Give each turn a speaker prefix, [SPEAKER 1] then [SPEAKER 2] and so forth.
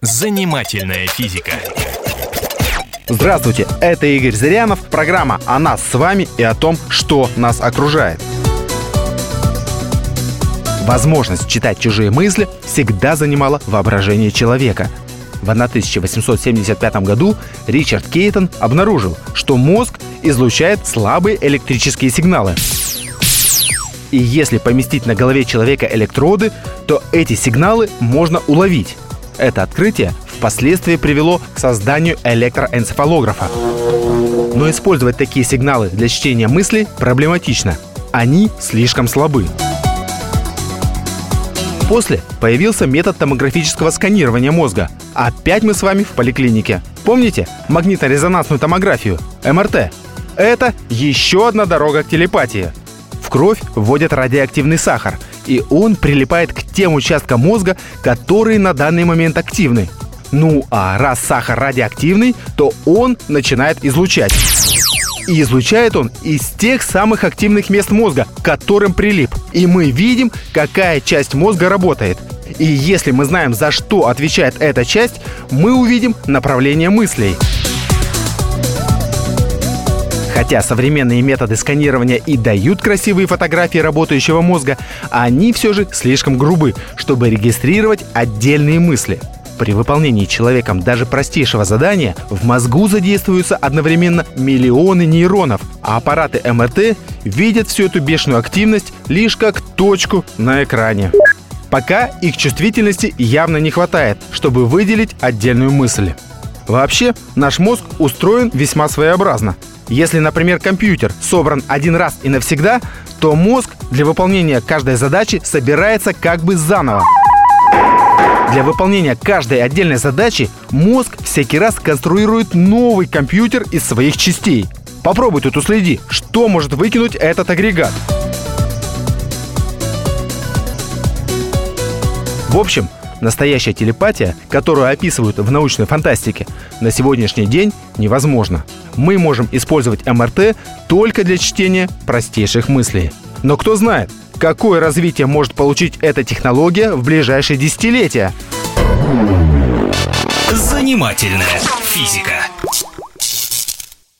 [SPEAKER 1] Занимательная физика.
[SPEAKER 2] Здравствуйте, это Игорь Зырянов, программа о нас с вами и о том, что нас окружает. Возможность читать чужие мысли всегда занимала воображение человека. В 1875 году Ричард Кейтон обнаружил, что мозг излучает слабые электрические сигналы. И если поместить на голове человека электроды, то эти сигналы можно уловить. Это открытие впоследствии привело к созданию электроэнцефалографа. Но использовать такие сигналы для чтения мыслей проблематично. Они слишком слабы. После появился метод томографического сканирования мозга. Опять мы с вами в поликлинике. Помните магнитно-резонансную томографию, МРТ? Это еще одна дорога к телепатии. В кровь вводят радиоактивный сахар, и он прилипает к тем участкам мозга, которые на данный момент активны. Ну а раз сахар радиоактивный, то он начинает излучать. И излучает он из тех самых активных мест мозга, к которым прилип. И мы видим, какая часть мозга работает. И если мы знаем, за что отвечает эта часть, мы увидим направление мыслей. Хотя современные методы сканирования и дают красивые фотографии работающего мозга, они все же слишком грубы, чтобы регистрировать отдельные мысли. При выполнении человеком даже простейшего задания в мозгу задействуются одновременно миллионы нейронов, а аппараты МРТ видят всю эту бешеную активность лишь как точку на экране. Пока их чувствительности явно не хватает, чтобы выделить отдельную мысль. Вообще, наш мозг устроен весьма своеобразно. Если, например, компьютер собран один раз и навсегда, то мозг для выполнения каждой задачи собирается как бы заново. Для выполнения каждой отдельной задачи мозг всякий раз конструирует новый компьютер из своих частей. Попробуй тут уследи, что может выкинуть этот агрегат. В общем, Настоящая телепатия, которую описывают в научной фантастике, на сегодняшний день невозможна. Мы можем использовать МРТ только для чтения простейших мыслей. Но кто знает, какое развитие может получить эта технология в ближайшие десятилетия?
[SPEAKER 1] Занимательная физика.